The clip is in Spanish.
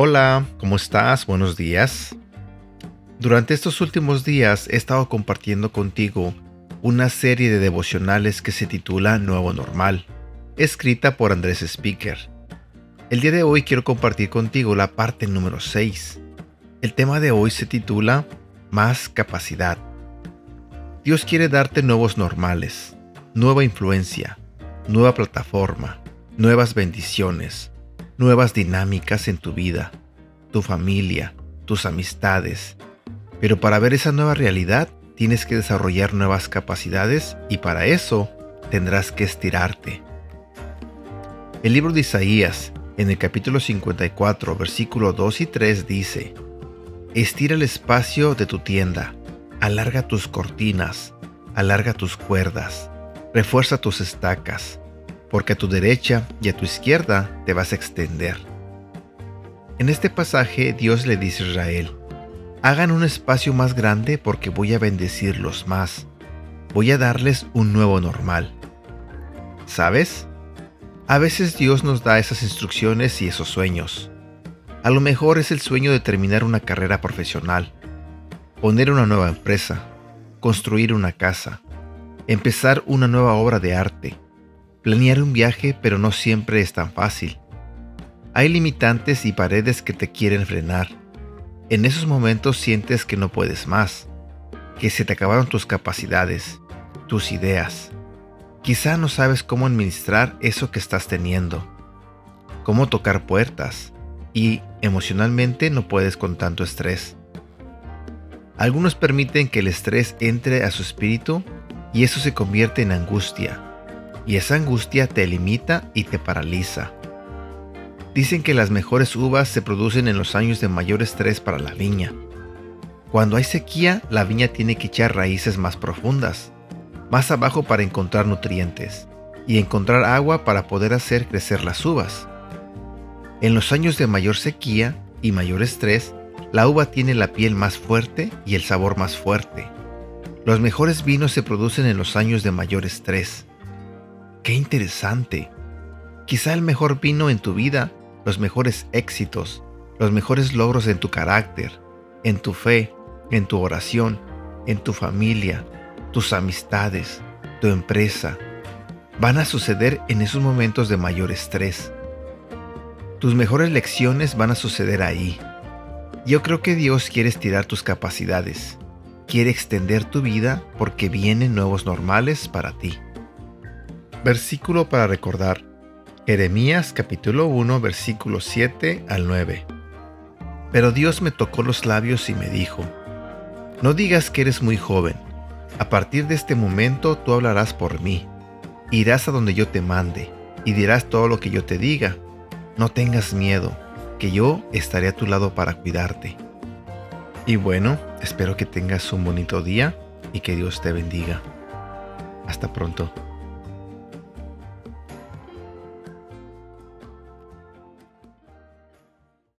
Hola, ¿cómo estás? Buenos días. Durante estos últimos días he estado compartiendo contigo una serie de devocionales que se titula Nuevo Normal, escrita por Andrés Speaker. El día de hoy quiero compartir contigo la parte número 6. El tema de hoy se titula Más capacidad. Dios quiere darte nuevos normales, nueva influencia, nueva plataforma, nuevas bendiciones, nuevas dinámicas en tu vida, tu familia, tus amistades. Pero para ver esa nueva realidad tienes que desarrollar nuevas capacidades y para eso tendrás que estirarte. El libro de Isaías, en el capítulo 54, versículo 2 y 3 dice, Estira el espacio de tu tienda, alarga tus cortinas, alarga tus cuerdas, refuerza tus estacas, porque a tu derecha y a tu izquierda te vas a extender. En este pasaje Dios le dice a Israel, hagan un espacio más grande porque voy a bendecirlos más, voy a darles un nuevo normal. ¿Sabes? A veces Dios nos da esas instrucciones y esos sueños. A lo mejor es el sueño de terminar una carrera profesional, poner una nueva empresa, construir una casa, empezar una nueva obra de arte, Planear un viaje, pero no siempre es tan fácil. Hay limitantes y paredes que te quieren frenar. En esos momentos sientes que no puedes más, que se te acabaron tus capacidades, tus ideas. Quizá no sabes cómo administrar eso que estás teniendo, cómo tocar puertas y emocionalmente no puedes con tanto estrés. Algunos permiten que el estrés entre a su espíritu y eso se convierte en angustia y esa angustia te limita y te paraliza. Dicen que las mejores uvas se producen en los años de mayor estrés para la viña. Cuando hay sequía, la viña tiene que echar raíces más profundas, más abajo para encontrar nutrientes y encontrar agua para poder hacer crecer las uvas. En los años de mayor sequía y mayor estrés, la uva tiene la piel más fuerte y el sabor más fuerte. Los mejores vinos se producen en los años de mayor estrés. Qué interesante. Quizá el mejor vino en tu vida, los mejores éxitos, los mejores logros en tu carácter, en tu fe, en tu oración, en tu familia, tus amistades, tu empresa, van a suceder en esos momentos de mayor estrés. Tus mejores lecciones van a suceder ahí. Yo creo que Dios quiere estirar tus capacidades, quiere extender tu vida porque vienen nuevos normales para ti. Versículo para recordar. Jeremías capítulo 1 versículos 7 al 9. Pero Dios me tocó los labios y me dijo, No digas que eres muy joven, a partir de este momento tú hablarás por mí, irás a donde yo te mande, y dirás todo lo que yo te diga. No tengas miedo, que yo estaré a tu lado para cuidarte. Y bueno, espero que tengas un bonito día y que Dios te bendiga. Hasta pronto.